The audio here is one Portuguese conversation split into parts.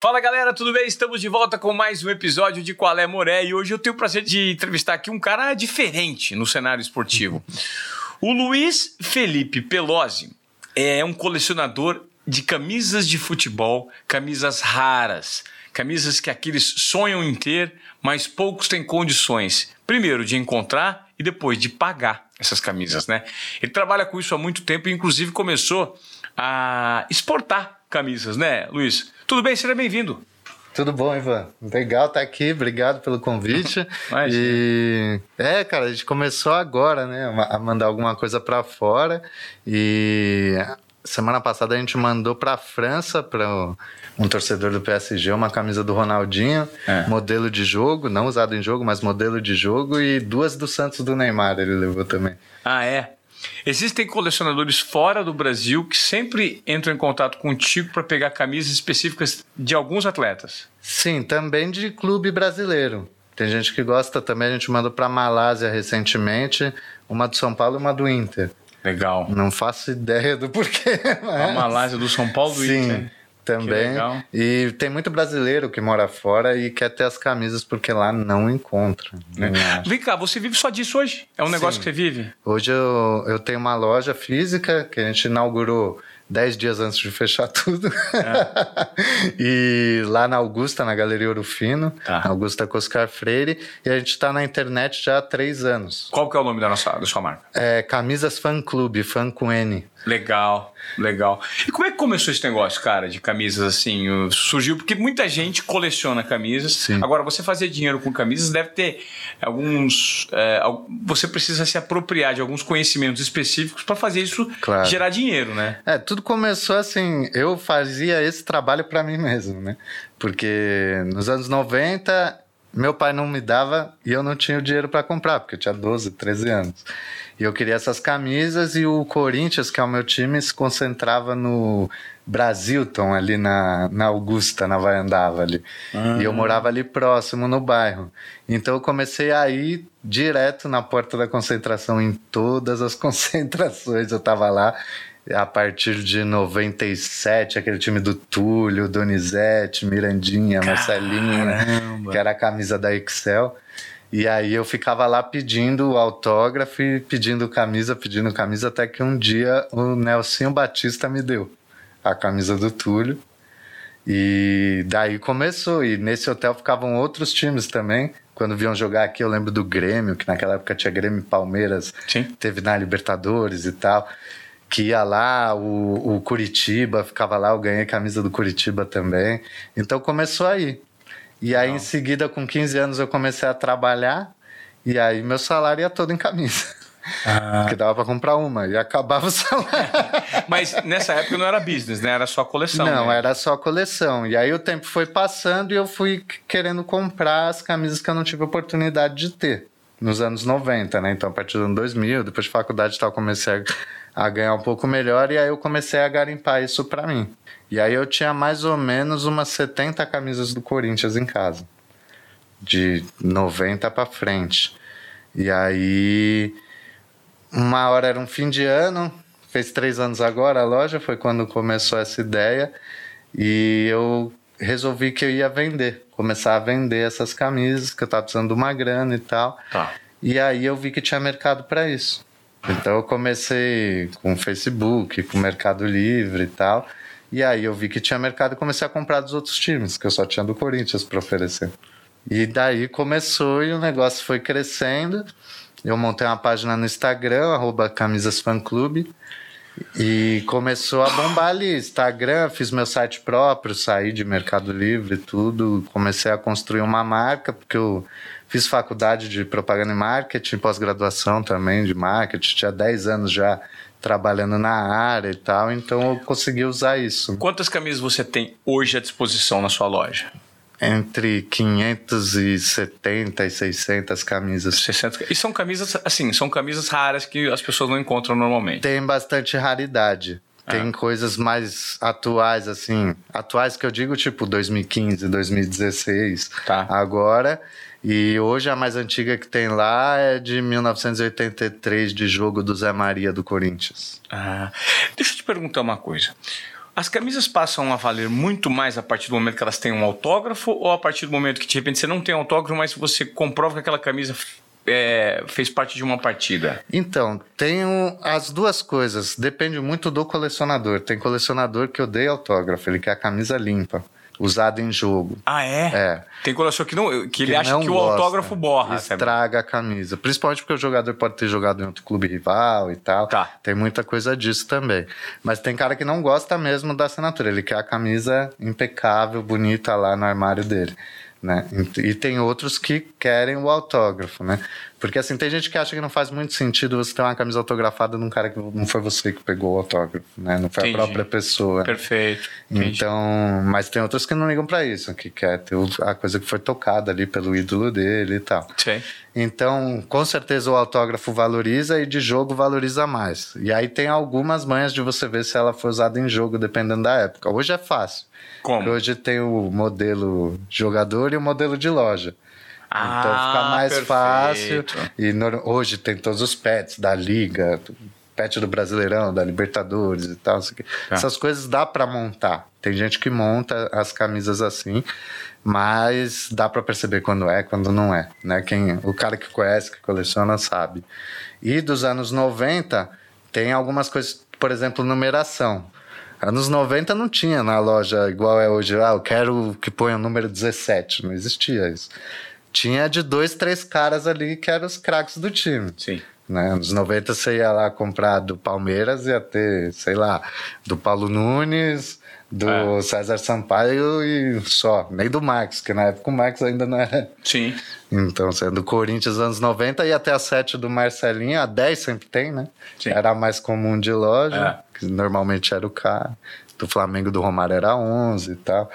Fala galera, tudo bem? Estamos de volta com mais um episódio de Qual é Moré e hoje eu tenho o prazer de entrevistar aqui um cara diferente no cenário esportivo. O Luiz Felipe Pelosi é um colecionador de camisas de futebol, camisas raras, camisas que aqueles sonham em ter, mas poucos têm condições, primeiro de encontrar e depois de pagar essas camisas, né? Ele trabalha com isso há muito tempo e inclusive começou a exportar camisas, né, Luiz? Tudo bem? Seja bem-vindo. Tudo bom, Ivan? Legal estar aqui, obrigado pelo convite. e é, cara, a gente começou agora, né, a mandar alguma coisa para fora e semana passada a gente mandou para a França para um torcedor do PSG uma camisa do Ronaldinho, é. modelo de jogo, não usado em jogo, mas modelo de jogo e duas do Santos do Neymar ele levou também. Ah, é. Existem colecionadores fora do Brasil que sempre entram em contato contigo para pegar camisas específicas de alguns atletas. Sim, também de clube brasileiro. Tem gente que gosta também, a gente mandou para Malásia recentemente, uma do São Paulo e uma do Inter. Legal. Não faço ideia do porquê. Mas... A Malásia do São Paulo do Sim. Inter também. E tem muito brasileiro que mora fora e quer ter as camisas porque lá não encontra. Né? Vem cá, você vive só disso hoje? É um negócio Sim. que você vive? Hoje eu, eu tenho uma loja física que a gente inaugurou dez dias antes de fechar tudo. É. e lá na Augusta, na Galeria Ouro Fino, tá. Augusta Coscar Freire, e a gente está na internet já há três anos. Qual que é o nome da, nossa, da sua marca? É Camisas Fan Club, fan com N. Legal, legal. E como é que começou esse negócio, cara, de camisas assim? Surgiu porque muita gente coleciona camisas. Sim. Agora, você fazer dinheiro com camisas deve ter alguns. É, você precisa se apropriar de alguns conhecimentos específicos para fazer isso claro. gerar dinheiro, né? É, tudo começou assim. Eu fazia esse trabalho para mim mesmo, né? Porque nos anos 90 meu pai não me dava e eu não tinha o dinheiro para comprar, porque eu tinha 12, 13 anos. E eu queria essas camisas e o Corinthians, que é o meu time, se concentrava no Brasilton, ali na, na Augusta, na Vaiandava ali. E eu ah. morava ali próximo, no bairro. Então eu comecei a ir direto na porta da concentração, em todas as concentrações eu tava lá. A partir de 97, aquele time do Túlio, Donizete, Mirandinha, Caramba. Marcelinha, que era a camisa da Excel. E aí eu ficava lá pedindo autógrafo, pedindo camisa, pedindo camisa, até que um dia o Nelson Batista me deu a camisa do Túlio. E daí começou. E nesse hotel ficavam outros times também. Quando vinham jogar aqui, eu lembro do Grêmio, que naquela época tinha Grêmio e Palmeiras, Sim. teve na Libertadores e tal. Que ia lá, o, o Curitiba ficava lá, eu ganhei camisa do Curitiba também. Então começou aí. E aí, Não. em seguida, com 15 anos, eu comecei a trabalhar. E aí, meu salário ia todo em camisa. Ah. Porque dava para comprar uma e acabava o salário. Mas nessa época não era business, né? Era só coleção. Não, né? era só coleção. E aí o tempo foi passando e eu fui querendo comprar as camisas que eu não tive oportunidade de ter. Nos anos 90, né? Então, a partir do ano 2000, depois de faculdade e tal, comecei a, a ganhar um pouco melhor. E aí eu comecei a garimpar isso para mim. E aí eu tinha mais ou menos umas 70 camisas do Corinthians em casa. De 90 para frente. E aí, uma hora era um fim de ano, fez três anos agora a loja, foi quando começou essa ideia. E eu resolvi que eu ia vender, começar a vender essas camisas, que eu tava precisando de uma grana e tal. Tá. E aí eu vi que tinha mercado para isso. Então eu comecei com o Facebook, com o Mercado Livre e tal. E aí eu vi que tinha mercado e comecei a comprar dos outros times, que eu só tinha do Corinthians para oferecer. E daí começou e o negócio foi crescendo. Eu montei uma página no Instagram, arroba camisasfanclube. E começou a bombar ali. Instagram, fiz meu site próprio, saí de Mercado Livre tudo. Comecei a construir uma marca, porque eu fiz faculdade de propaganda e marketing, pós-graduação também de marketing. Tinha 10 anos já trabalhando na área e tal, então eu consegui usar isso. Quantas camisas você tem hoje à disposição na sua loja? Entre 570 e 600 camisas. 60. E são camisas, assim, são camisas raras que as pessoas não encontram normalmente. Tem bastante raridade. Tem ah. coisas mais atuais, assim. Atuais que eu digo, tipo 2015, 2016. Tá. Agora. E hoje a mais antiga que tem lá é de 1983, de jogo do Zé Maria do Corinthians. Ah, deixa eu te perguntar uma coisa. As camisas passam a valer muito mais a partir do momento que elas têm um autógrafo ou a partir do momento que de repente você não tem autógrafo, mas você comprova que aquela camisa é, fez parte de uma partida? Então, tenho as duas coisas. Depende muito do colecionador. Tem colecionador que odeia autógrafo, ele quer a camisa limpa usado em jogo. Ah, é? É. Tem coleção que, não, que, Que ele acha que o gosta, autógrafo borra. sabe? Estraga a camisa. Principalmente porque o jogador pode ter jogado em outro clube rival e tal. Tá. Tem muita coisa disso também. Mas tem cara que não gosta mesmo da assinatura. Ele quer a camisa impecável, bonita lá no armário dele. Né? E tem outros que querem o autógrafo, né? Porque assim, tem gente que acha que não faz muito sentido você ter uma camisa autografada de um cara que não foi você que pegou o autógrafo, né? Não foi Entendi. a própria pessoa. Perfeito. entendi. Então, mas tem outros que não ligam pra isso, que quer ter a coisa que foi tocada ali pelo ídolo dele e tal. Sei. Então, com certeza o autógrafo valoriza e de jogo valoriza mais. E aí tem algumas manhas de você ver se ela foi usada em jogo, dependendo da época. Hoje é fácil. Como? Porque hoje tem o modelo jogador e o modelo de loja. Ah, então fica mais perfeito. fácil. E no- hoje tem todos os pets da Liga, pet do Brasileirão, da Libertadores e tal. quê. Tá. Essas coisas dá pra montar. Tem gente que monta as camisas assim, mas dá pra perceber quando é, quando não é. Né? Quem, o cara que conhece, que coleciona, sabe. E dos anos 90, tem algumas coisas, por exemplo, numeração. Anos 90 não tinha na loja igual é hoje. Ah, eu quero que ponha o número 17. Não existia isso. Tinha de dois, três caras ali que eram os craques do time. Sim. Né? Nos 90 você ia lá comprar do Palmeiras, ia ter, sei lá, do Paulo Nunes, do É. César Sampaio e só. Nem do Marcos, que na época o Marcos ainda não era. Sim. Então, sendo do Corinthians anos 90 e até a 7 do Marcelinho, a 10 sempre tem, né? Sim. Era a mais comum de loja, É. que normalmente era o cara. Do Flamengo do Romário era 11 e tal.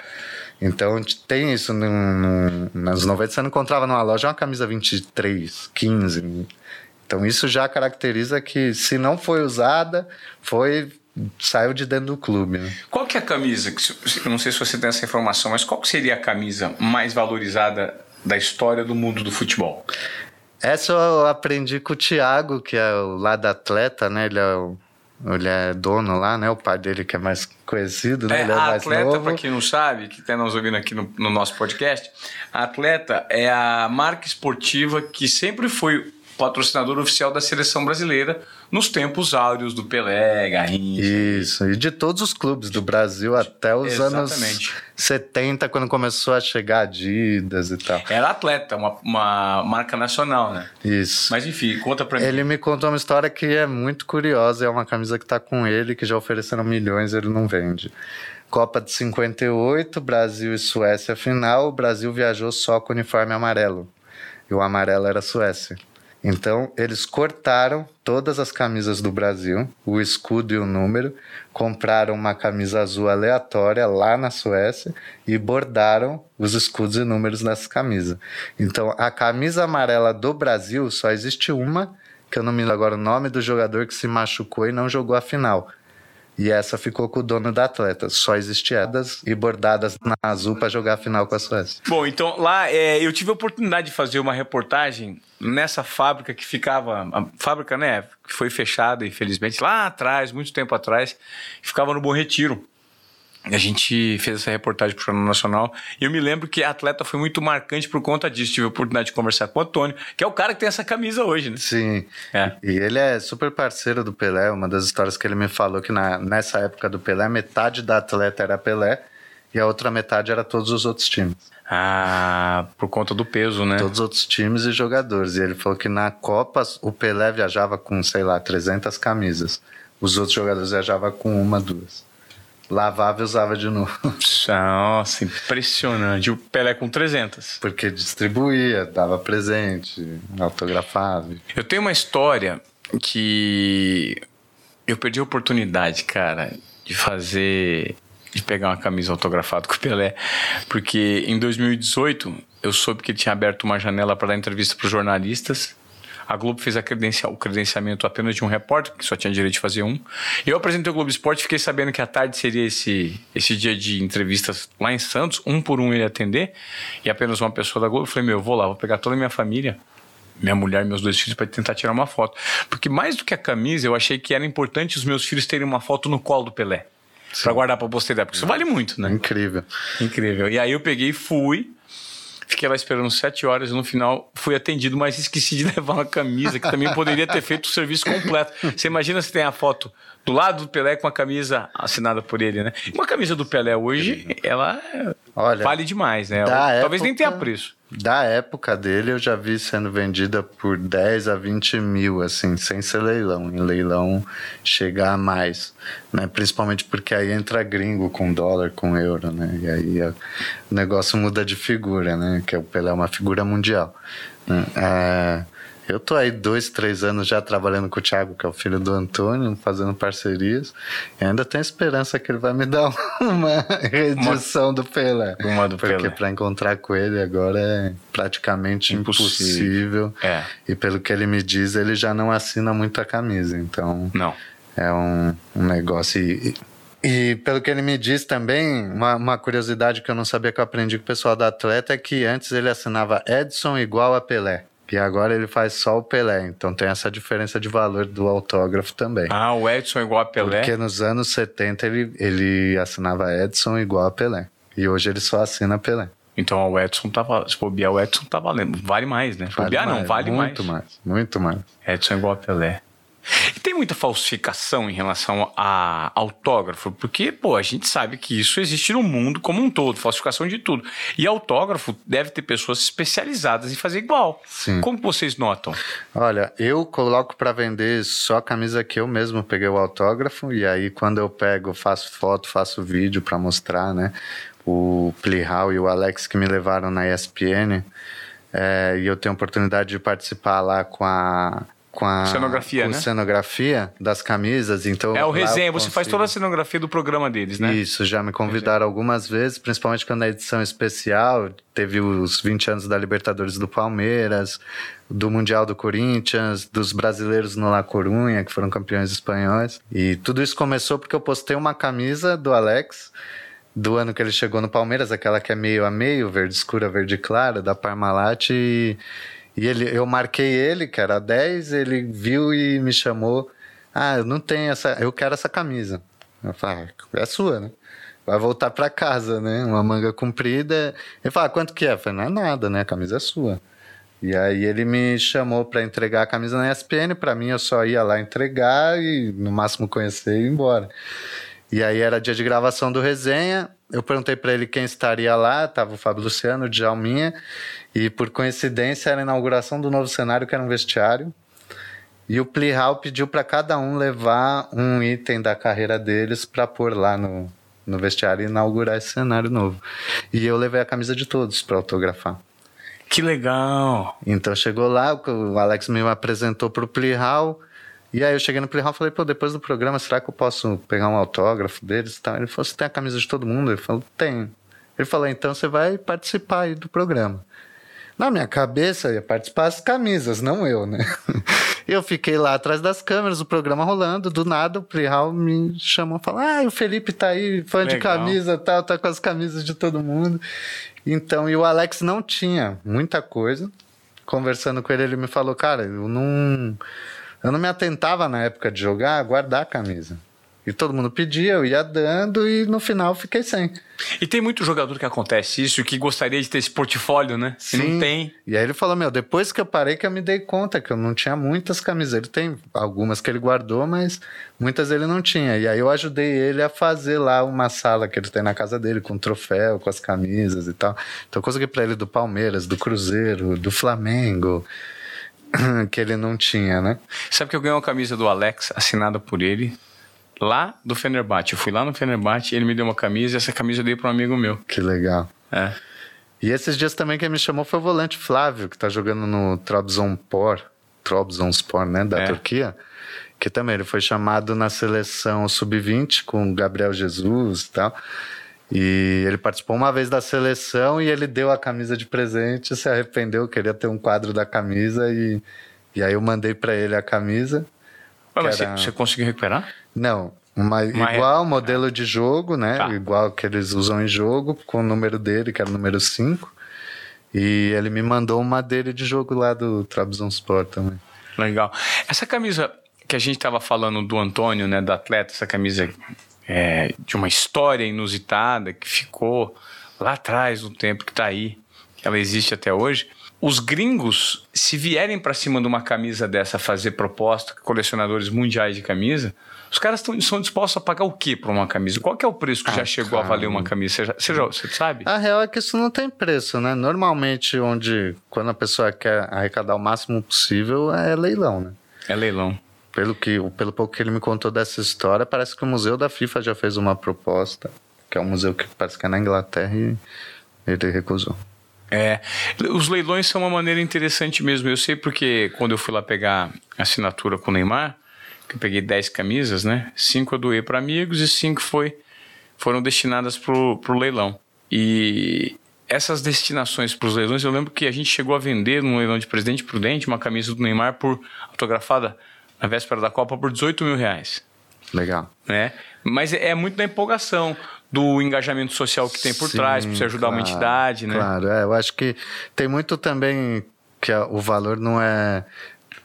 Então tem isso. No, nos 90 você não encontrava numa loja uma camisa 23, 15. Então isso já caracteriza que se não foi usada, foi saiu de dentro do clube. Né? Qual que é a camisa? que não sei se você tem essa informação, mas qual seria a camisa mais valorizada da história do mundo do futebol? Essa eu aprendi com o Thiago, que é o lá da atleta, né? Ele é, o, ele é dono lá, né? O pai dele que é mais conhecido, né? É, ele é a mais atleta, novo. para quem não sabe, que está nos ouvindo aqui no, no nosso podcast, a atleta é a marca esportiva que sempre foi patrocinador oficial da seleção brasileira nos tempos áureos do Pelé, Garrincha. Isso, e de todos os clubes do Brasil até os Exatamente. anos 70, quando começou a chegar Adidas e tal. Era atleta, uma, uma marca nacional, né? Isso. Mas enfim, conta pra mim. Ele me contou uma história que é muito curiosa. É uma camisa que tá com ele, que já ofereceram milhões ele não vende. Copa de 58, Brasil e Suécia final. O Brasil viajou só com uniforme amarelo. E o amarelo era Suécia. Então, eles cortaram todas as camisas do Brasil, o escudo e o número, compraram uma camisa azul aleatória lá na Suécia e bordaram os escudos e números nessa camisa. Então, a camisa amarela do Brasil só existe uma, que eu não me lembro agora o nome do jogador que se machucou e não jogou a final. E essa ficou com o dono da atleta. Só existiam elas e bordadas na azul para jogar a final com a Suécia. Bom, então lá é, eu tive a oportunidade de fazer uma reportagem nessa fábrica que ficava. A fábrica, né? Que foi fechada, infelizmente, lá atrás, muito tempo atrás, ficava no Bom Retiro. A gente fez essa reportagem para o Jornal Nacional. E eu me lembro que a atleta foi muito marcante por conta disso. Tive a oportunidade de conversar com o Antônio, que é o cara que tem essa camisa hoje, né? Sim. É. E ele é super parceiro do Pelé. Uma das histórias que ele me falou que na, nessa época do Pelé, metade da atleta era Pelé e a outra metade era todos os outros times. Ah, por conta do peso, né? Todos os outros times e jogadores. E ele falou que na Copa o Pelé viajava com, sei lá, 300 camisas. Os outros jogadores viajavam com uma, duas. Lavava e usava de novo. Nossa, impressionante. O Pelé com 300. Porque distribuía, dava presente, autografava. Eu tenho uma história que eu perdi a oportunidade, cara, de fazer. de pegar uma camisa autografada com o Pelé. Porque em 2018 eu soube que ele tinha aberto uma janela para dar entrevista para os jornalistas. A Globo fez a credencial, o credenciamento apenas de um repórter, que só tinha direito de fazer um. Eu apresentei o Globo Esporte fiquei sabendo que à tarde seria esse, esse dia de entrevistas lá em Santos, um por um ele atender, e apenas uma pessoa da Globo. Eu falei, meu, eu vou lá, vou pegar toda a minha família, minha mulher e meus dois filhos para tentar tirar uma foto. Porque mais do que a camisa, eu achei que era importante os meus filhos terem uma foto no colo do Pelé. Pra guardar pra posteridade, porque isso vale muito, né? Incrível. Incrível. E aí eu peguei e fui. Fiquei lá esperando sete horas e no final fui atendido, mas esqueci de levar uma camisa, que também poderia ter feito o serviço completo. Você imagina se tem a foto do lado do Pelé com a camisa assinada por ele, né? Uma camisa do Pelé hoje, ela Olha, vale demais, né? da Talvez nem época- tenha preço. Da época dele, eu já vi sendo vendida por 10 a 20 mil, assim, sem ser leilão. Em leilão, chegar a mais. Né? Principalmente porque aí entra gringo com dólar, com euro, né? E aí o negócio muda de figura, né? Que o Pelé é uma figura mundial. né? É, eu tô aí dois, três anos já trabalhando com o Thiago, que é o filho do Antônio, fazendo parcerias. E ainda tenho esperança que ele vai me dar uma reedição do Pelé. Uma do Porque para encontrar com ele agora é praticamente Impossível. impossível. É. E pelo que ele me diz, ele já não assina muito a camisa. Então Não. é um, um negócio. E, e pelo que ele me diz também, uma, uma curiosidade que eu não sabia que eu aprendi com o pessoal da atleta é que antes ele assinava Edson igual a Pelé. E agora ele faz só o Pelé. Então tem essa diferença de valor do autógrafo também. Ah, o Edson é igual a Pelé. Porque nos anos 70 ele, ele assinava Edson igual a Pelé. E hoje ele só assina Pelé. Então o Edson tava. Se bobear, o Edson tá valendo. Vale mais, né? Se bobear, não, mais, vale muito mais. mais. Muito mais. Edson é igual a Pelé. Tem muita falsificação em relação a autógrafo, porque, pô, a gente sabe que isso existe no mundo como um todo, falsificação de tudo. E autógrafo deve ter pessoas especializadas em fazer igual. Sim. Como vocês notam? Olha, eu coloco para vender só a camisa que eu mesmo peguei o autógrafo e aí quando eu pego, faço foto, faço vídeo para mostrar, né? O Plihal e o Alex que me levaram na ESPN é, e eu tenho a oportunidade de participar lá com a com a Cenografia, com né? cenografia das camisas, então É o resenha, você faz toda a cenografia do programa deles, né? Isso, já me convidaram algumas vezes, principalmente quando na edição especial teve os 20 anos da Libertadores do Palmeiras, do Mundial do Corinthians, dos brasileiros no La Corunha, que foram campeões espanhóis. E tudo isso começou porque eu postei uma camisa do Alex do ano que ele chegou no Palmeiras, aquela que é meio a meio, verde escura, verde clara, da Parmalat e, e ele, eu marquei ele, que era 10, ele viu e me chamou. Ah, eu não tenho essa, eu quero essa camisa. Eu falei, ah, é sua, né? Vai voltar pra casa, né? Uma manga comprida. Ele falou, ah, quanto que é? Eu falei, não é nada, né? A camisa é sua. E aí ele me chamou pra entregar a camisa na ESPN. Pra mim, eu só ia lá entregar e no máximo conhecer e ir embora. E aí era dia de gravação do resenha. Eu perguntei pra ele quem estaria lá. Tava o Fábio Luciano, o Djalminha. E por coincidência era a inauguração do novo cenário, que era um vestiário. E o Plihal pediu para cada um levar um item da carreira deles para pôr lá no, no vestiário e inaugurar esse cenário novo. E eu levei a camisa de todos para autografar. Que legal! Então chegou lá, o Alex me apresentou pro Plihal. E aí eu cheguei no Plihal e falei, pô, depois do programa, será que eu posso pegar um autógrafo deles e tal? Ele falou, você tem a camisa de todo mundo? Ele falou, tenho. Ele falou, então você vai participar aí do programa. Na minha cabeça, ia participar as camisas, não eu, né? Eu fiquei lá atrás das câmeras, o programa rolando, do nada o Plihal me chamou e falou: Ah, o Felipe tá aí, fã de Legal. camisa tal, tá com as camisas de todo mundo. Então, e o Alex não tinha muita coisa. Conversando com ele, ele me falou: Cara, eu não. Eu não me atentava na época de jogar a guardar a camisa. E todo mundo pedia, eu ia dando e no final fiquei sem. E tem muito jogador que acontece isso, que gostaria de ter esse portfólio, né? E não tem. E aí ele falou: Meu, depois que eu parei, que eu me dei conta que eu não tinha muitas camisas. Ele tem algumas que ele guardou, mas muitas ele não tinha. E aí eu ajudei ele a fazer lá uma sala que ele tem na casa dele, com troféu, com as camisas e tal. Então eu consegui pra ele do Palmeiras, do Cruzeiro, do Flamengo, que ele não tinha, né? Sabe que eu ganhei uma camisa do Alex, assinada por ele, lá do Fenerbahçe. Eu fui lá no Fenerbahçe, ele me deu uma camisa e essa camisa eu dei para um amigo meu. Que legal. É. E esses dias também quem me chamou foi o volante Flávio, que tá jogando no Trabzonspor, Trabzonspor, né, da É. Turquia. Que também ele foi chamado na seleção sub-20 com o Gabriel Jesus e tal. E ele participou uma vez da seleção e ele deu a camisa de presente, se arrependeu, queria ter um quadro da camisa e, e aí eu mandei pra ele a camisa. Mas era- você, você conseguiu recuperar? Não, uma, Uma igual modelo de jogo, né? Tá. Igual que eles usam em jogo, com o número dele, que era o número 5. E ele me mandou uma dele de jogo lá do Trabzonspor também. Legal. Essa camisa que a gente tava falando do Antônio, né, do atleta, essa camisa é, de uma história inusitada que ficou lá atrás no tempo que está aí, que ela existe até hoje. Os gringos, se vierem para cima de uma camisa dessa fazer proposta, colecionadores mundiais de camisa, os caras tão, são dispostos a pagar o que para uma camisa? Qual é o preço que ah, já chegou cara. a valer uma camisa? Você, já, você sabe? A real é que isso não tem preço, né? Normalmente, onde quando a pessoa quer arrecadar o máximo possível, é leilão, né? É leilão. Pelo, que, pelo pouco que ele me contou dessa história, parece que o Museu da FIFA já fez uma proposta, que é um museu que parece que é na Inglaterra, e ele recusou. É, os leilões são uma maneira interessante mesmo. Eu sei porque quando eu fui lá pegar assinatura com o Neymar, que eu peguei 10 camisas, né? Cinco eu doei para amigos e cinco foi, foram destinadas pro, pro leilão. E essas destinações para os leilões, eu lembro que a gente chegou a vender no leilão de Presidente Prudente uma camisa do Neymar por autografada na véspera da Copa por 18 mil reais. Legal. Né? Mas é muito da empolgação do engajamento social que tem por Sim, trás, para você ajudar claro, uma entidade, né? Claro, é, eu acho que tem muito também que o valor não é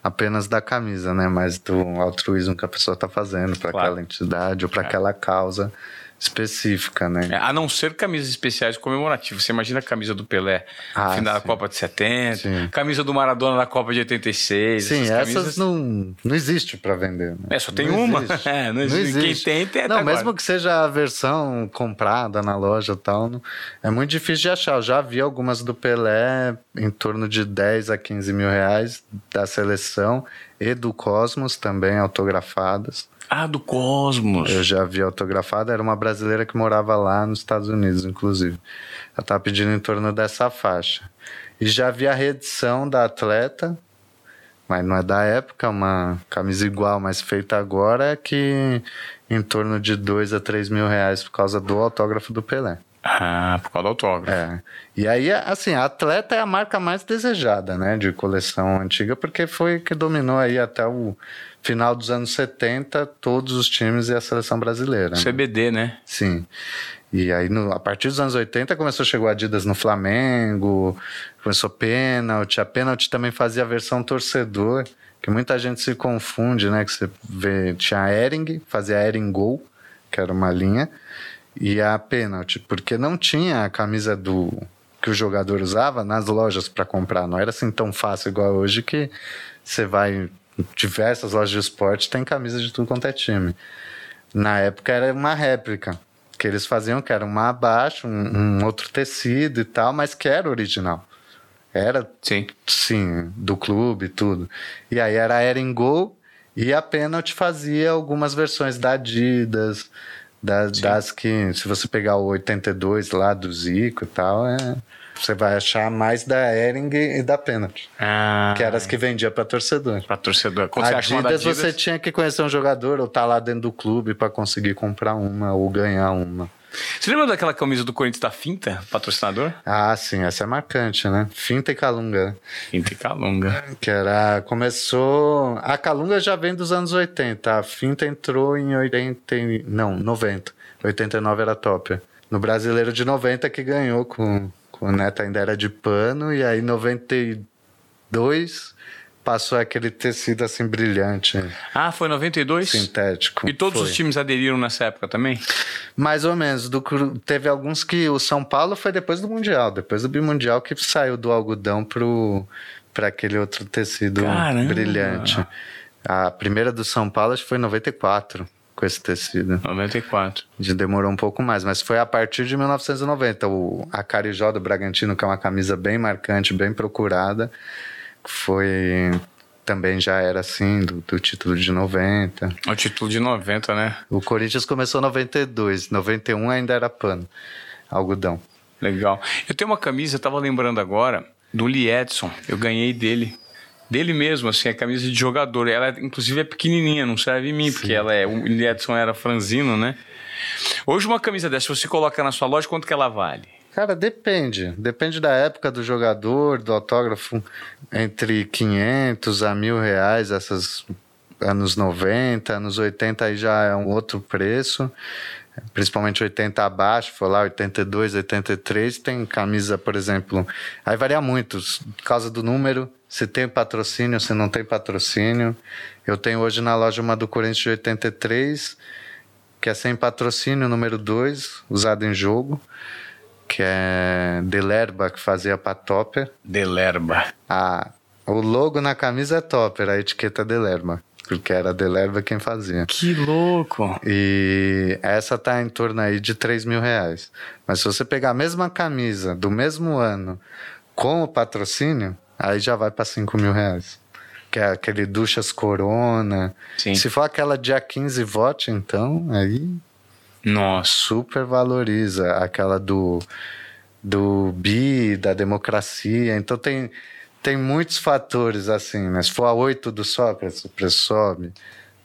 apenas da camisa, né? Mas do altruísmo que a pessoa está fazendo para claro. aquela entidade ou para é. aquela causa específica, né? É, a não ser camisas especiais comemorativas. Você imagina a camisa do Pelé ah, final da Copa de 70, sim. camisa do Maradona na Copa de 86. Sim, essas, essas camisas... não, não existe para vender. Né? É, só tem não uma. É, não, não existe. Quem tem, tem Não, mesmo agora. que seja a versão comprada na loja e tal, não, é muito difícil de achar. Eu já vi algumas do Pelé em torno de 10 a 15 mil reais da seleção e do Cosmos também autografadas. Ah, do Cosmos. Eu já vi autografada, era uma brasileira que morava lá nos Estados Unidos, inclusive. Ela estava pedindo em torno dessa faixa. E já vi a reedição da atleta, mas não é da época, uma camisa igual, mas feita agora, que em torno de 2 a 3 mil reais por causa do autógrafo do Pelé. Ah, por causa do autógrafo. É. E aí, assim, a atleta é a marca mais desejada, né, de coleção antiga, porque foi que dominou aí até o final dos anos 70 todos os times e a seleção brasileira. Né? CBD, né? Sim. E aí, no, a partir dos anos 80, começou o Adidas no Flamengo, começou pênalti. A pênalti também fazia a versão torcedor, que muita gente se confunde, né? Que você vê, tinha a Ering, fazia a Ering Gol, que era uma linha, e a pênalti, porque não tinha a camisa do que o jogador usava nas lojas para comprar. Não era assim tão fácil igual hoje que você vai diversas lojas de esporte tem camisa de tudo quanto é time. Na época era uma réplica que eles faziam, que era uma abaixo, um, um outro tecido e tal, mas que era original. Era, sim, sim do clube e tudo. E aí era a Eren Gol e a Penalty fazia algumas versões da Adidas, das, das que, se você pegar o 82 lá do Zico e tal, é você vai achar mais da Ering e da Penalty. Ah, que eram as que vendia para torcedor. Para torcedor. Quando Adidas, você, Adidas, você tinha que conhecer um jogador ou estar tá lá dentro do clube para conseguir comprar uma ou ganhar uma. Você lembra daquela camisa do Corinthians da Finta, patrocinador? Ah, sim, essa é marcante, né? Finta e Calunga. Finta e Calunga. Que era. Começou. A Calunga já vem dos anos 80. A Finta entrou em 80. Não, 90. 89 era top. No brasileiro de 90 que ganhou com o Neto ainda era de pano, e aí 92 passou aquele tecido assim brilhante. Ah, foi 92? Sintético. E todos foi. os times aderiram nessa época também? Mais ou menos. Do, teve alguns que o São Paulo foi depois do Mundial, depois do Bimundial que saiu do algodão pro para aquele outro tecido Caramba. brilhante. A primeira do São Paulo acho que foi em 94 com esse tecido. 94. De demorou um pouco mais, mas foi a partir de 1990. O, a Carijó do Bragantino, que é uma camisa bem marcante, bem procurada, foi também já era assim, do, do, título de 90. O título de 90, né? O Corinthians começou em 92, 91 ainda era pano, algodão. Legal. Eu tenho uma camisa, eu tava lembrando agora, do Lee Edson. Eu ganhei dele dele mesmo, assim, a camisa de jogador. Ela, inclusive, é pequenininha, não serve em mim, Sim. porque ela é. O Edson era franzino, né? Hoje, uma camisa dessa, você coloca na sua loja, quanto que ela vale? Cara, depende. Depende da época do jogador, do autógrafo. Entre 500 a mil reais, essas anos 90, anos 80 aí já é um outro preço. Principalmente 80 abaixo, foi lá 82, 83. Tem camisa, por exemplo. Aí varia muito, por causa do número se tem patrocínio, se não tem patrocínio. Eu tenho hoje na loja uma do Corinthians de 83 que é sem patrocínio, número 2, usado em jogo, que é Delerba, que fazia pra Topper. Delerba. A, o logo na camisa é Topper, a etiqueta é Delerba, porque era Delerba quem fazia. Que louco. E essa tá em torno aí de 3 mil reais. Mas se você pegar a mesma camisa do mesmo ano com o patrocínio, aí já vai para 5 mil reais. Que é aquele Duchas Corona. Sim. Se for aquela dia 15 vote, então, aí Nossa. super valoriza aquela do do bi, da democracia. Então tem tem muitos fatores assim, né? Se for a 8 do Sócrates, o preço sobe.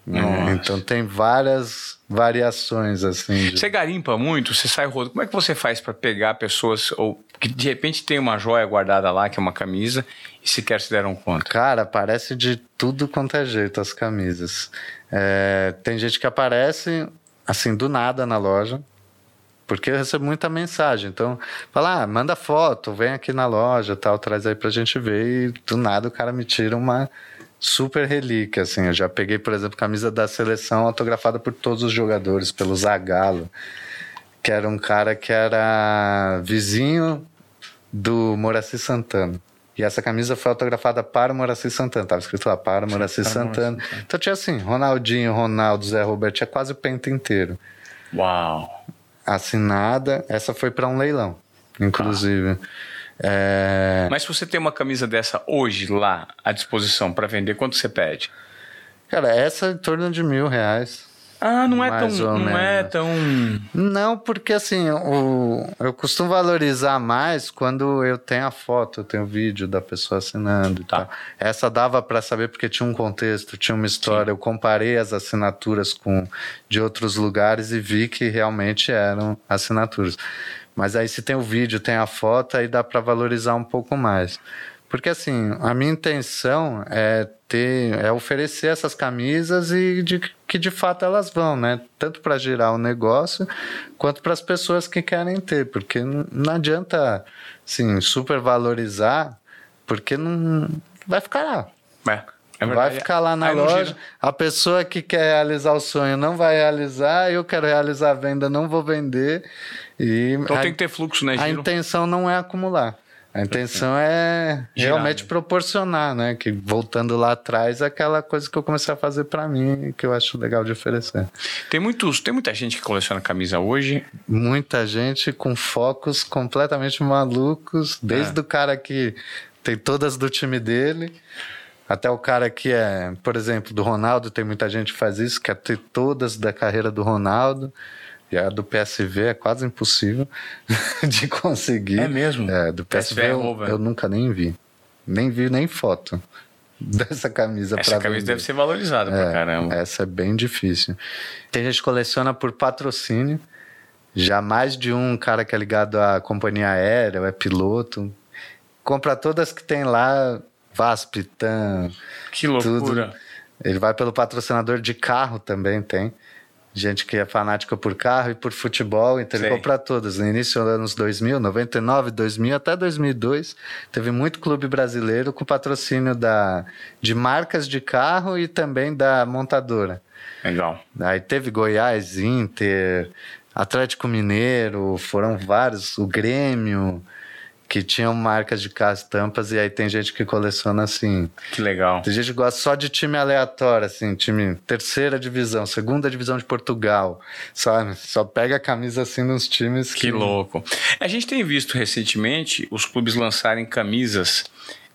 né? Nossa. Então tem várias variações assim. de- Você garimpa muito? Você sai rodando. Como é que você faz pra pegar pessoas ou que de repente tem uma joia guardada lá, que é uma camisa, e sequer se deram conta? Cara, aparece de tudo quanto é jeito as camisas. É, tem gente que aparece assim do nada na loja, porque eu recebo muita mensagem. Então, fala, ah, manda foto, vem aqui na loja, tal, traz aí pra gente ver. E do nada o cara me tira uma super relíquia, assim. Eu já peguei, por exemplo, camisa da seleção autografada por todos os jogadores, pelo Zagallo, que era um cara que era vizinho do Moraci Santana. E essa camisa foi autografada para o Moraci Santana. Tava escrito lá, para o Moraci para Santana. Então tinha assim, Ronaldinho, Ronaldo, Zé Roberto, tinha quase o penta inteiro. Uau. Assinada, essa foi para um leilão, inclusive. É, Mas se você tem uma camisa dessa hoje lá à disposição pra vender, quanto você pede? Cara, essa é em torno de mil reais. Ah, não é Mais tão. Não é menos. tão. Não, porque assim, o, eu costumo valorizar mais quando eu tenho a foto, eu tenho o vídeo da pessoa assinando e Tá. tal. Essa dava para saber porque tinha um contexto, tinha uma história. Eu comparei as assinaturas com de outros lugares e vi que realmente eram assinaturas. Mas aí se tem o vídeo, tem a foto, aí dá para valorizar um pouco mais. Porque assim, a minha intenção é ter, é oferecer essas camisas e de que de fato elas vão, né? Tanto para gerar o negócio quanto para as pessoas que querem ter, porque não, adianta assim super valorizar, porque não vai ficar lá. É, é vai ficar lá na Aí não loja. A pessoa que quer realizar o sonho não vai realizar, eu quero realizar a venda, não vou vender. E Então a- tem que ter fluxo, né, a Giro? intenção não é acumular. A intenção é realmente né? proporcionar, né? Que voltando lá atrás, é aquela coisa que eu comecei a fazer pra mim, que eu acho legal de oferecer. Tem, muitos, tem muita gente que coleciona camisa hoje. Muita gente com focos completamente malucos, desde É. o cara que tem todas do time dele, até o cara que é, por exemplo, do Ronaldo, tem muita gente que faz isso, quer ter todas da carreira do Ronaldo. E a do PSV é quase impossível de conseguir. É mesmo? É, do PSV, PSV é eu, eu nunca nem vi. Nem vi nem foto dessa camisa Essa camisa vender. deve ser valorizada pra caramba. Essa é bem difícil. Tem gente que coleciona por patrocínio. Já mais de um cara que é ligado à companhia aérea, ou é piloto. Compra todas que tem lá, VASP, TAM, Que loucura. tudo. Ele vai pelo patrocinador de carro também, tem. Gente que é fanática por carro e por futebol, então ele Sei. compra todas. No início dos anos 2000, 99, 2000 até 2002, teve muito clube brasileiro com patrocínio da, de marcas de carro e também da montadora. Legal. Aí teve Goiás, Inter, Atlético Mineiro, foram vários, o Grêmio, que tinham marcas de carro estampas, e aí tem gente que coleciona assim. Que legal. Tem gente que gosta só de time aleatório, assim, time terceira divisão, segunda divisão de Portugal, sabe? Só pega a camisa assim nos times que. Que louco. A gente tem visto recentemente os clubes lançarem camisas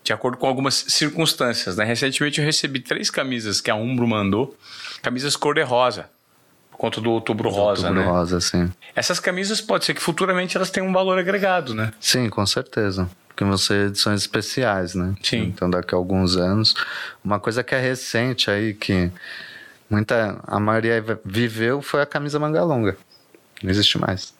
de acordo com algumas circunstâncias, né? Recentemente eu recebi três camisas que a Umbro mandou, camisas cor-de-rosa, conta do Outubro Rosa, Outubro né? rosa, sim. Essas camisas pode ser que futuramente elas tenham um valor agregado, né? Sim, com certeza. Porque vão ser edições especiais, né? Sim. Então, daqui a alguns anos. Uma coisa que é recente aí, que muita. A maioria viveu foi a camisa manga longa. Não existe mais.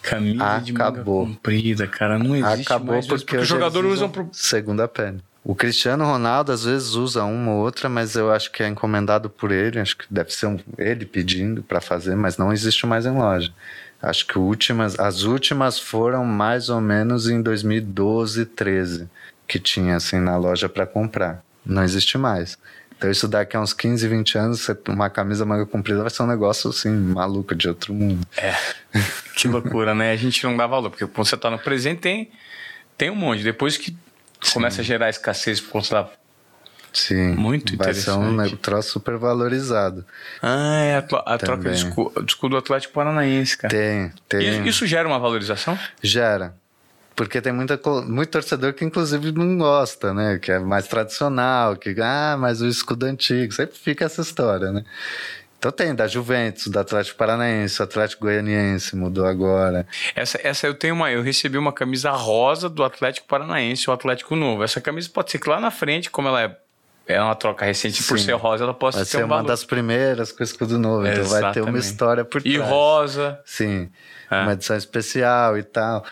Camisa de manga Acabou. comprida, cara, não existe Acabou mais. porque, os hoje jogadores usam pro... segunda pele. O Cristiano Ronaldo às vezes usa uma ou outra, mas eu acho que é encomendado por ele. Acho que deve ser um- ele pedindo para fazer, mas não existe mais em loja. Acho que últimas, as últimas foram mais ou menos em 2012, 13, que tinha assim na loja para comprar. Não existe mais. Então isso daqui a uns 15, 20 anos, uma camisa manga comprida vai ser um negócio assim, maluco de outro mundo. É. Que loucura, né? A gente não dá valor, porque quando você tá no presente tem, tem um monte. Depois que começa a gerar escassez por conta da. Sim. Muito vai ser um interessante. troço super valorizado. Ah, é a, a troca de escudo, de escudo do Atlético Paranaense, cara. Tem, tem. Isso, isso gera uma valorização? Gera. Porque tem muita, muito torcedor que, inclusive, não gosta, né? Que é mais tradicional, que, ah, mas o escudo antigo. Sempre fica essa história, né? Então tem da Juventus, do Atlético Paranaense, Atlético Goianiense mudou agora. Essa, essa eu tenho uma. Eu recebi uma camisa rosa do Atlético Paranaense, o Atlético Novo. Essa camisa pode ser que lá na frente, como ela é, é uma troca recente por Sim. ser rosa, ela ter ser um uma valor. das primeiras com escudo novo. Então vai ter uma história por trás. E rosa. Sim, É. uma edição especial e tal.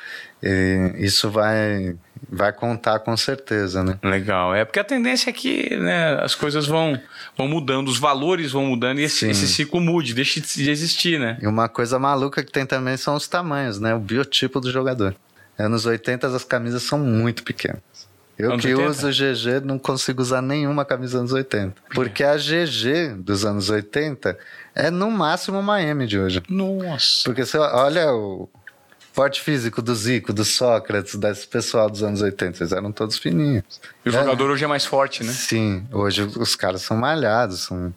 E isso vai, vai contar com certeza, né? Legal. É porque a tendência é que né, as coisas vão, vão mudando, os valores vão mudando e esse, esse ciclo mude, deixe de de existir, né? E uma coisa maluca que tem também são os tamanhos, né? O biotipo do jogador. Anos 80 as camisas são muito pequenas. Eu Anos que 80? uso GG não consigo usar nenhuma camisa anos 80. Porque a GG dos anos 80 é no máximo uma M de hoje. Nossa. Porque você olha o porte físico do Zico, do Sócrates, desse pessoal dos anos 80, eles eram todos fininhos. E o É. jogador hoje é mais forte, né? Sim, hoje os caras são malhados, são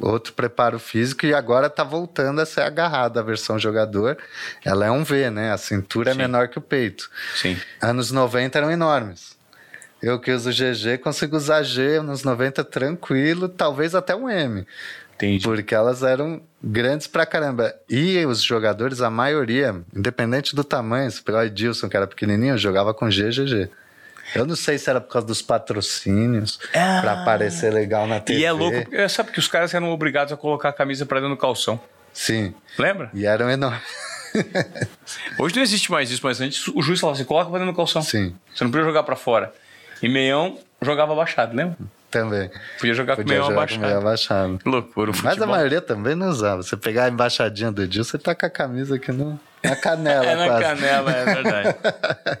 outro preparo físico e agora tá voltando a ser agarrada a versão jogador. Ela é um V, né? A cintura Sim. é menor que o peito. Sim. Anos 90 eram enormes. Eu que uso GG consigo usar G anos 90 tranquilo, talvez até um M. Entendi. Porque elas eram grandes pra caramba. E os jogadores, a maioria, independente do tamanho, se pegar o Edilson, que era pequenininho, jogava com GGG. Eu não sei se era por causa dos patrocínios, Ah. pra aparecer legal na TV. E é louco, porque sabe que os caras eram obrigados a colocar a camisa pra dentro do calção. Sim, Lembra? e eram enormes. Hoje não existe mais isso, mas antes o juiz falava assim: coloca pra dentro do calção. Sim, Você não podia jogar pra fora. E meião jogava abaixado, lembra? Também. Podia jogar com Podia com abaixado. meio abaixado. Que loucura, o Mas a maioria também não usava. Você pegar a embaixadinha do Edilson, você tá com a camisa aqui no, na canela É na quase. canela, é verdade.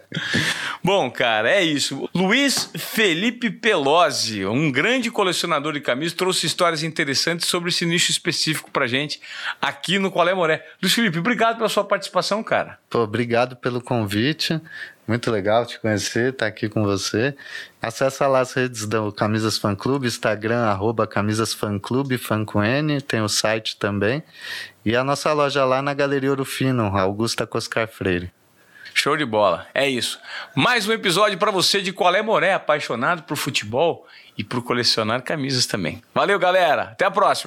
Bom, cara, é isso. Luiz Felipe Pelosi, um grande colecionador de camisas, trouxe histórias interessantes sobre esse nicho específico pra gente aqui no Qual é Moré. Luiz Felipe, obrigado pela sua participação, cara. Pô, obrigado pelo convite. Muito legal te conhecer, estar aqui com você. Acessa lá as redes do Camisas Fan Clube, Instagram, arroba Camisas Fan Clube, com N, tem o site também. E a nossa loja lá na Galeria Ouro Fino, Augusta Coscar Freire. Show de bola. É isso. Mais um episódio pra você de Qual é Moré, apaixonado por futebol e por colecionar camisas também. Valeu, galera. Até a próxima.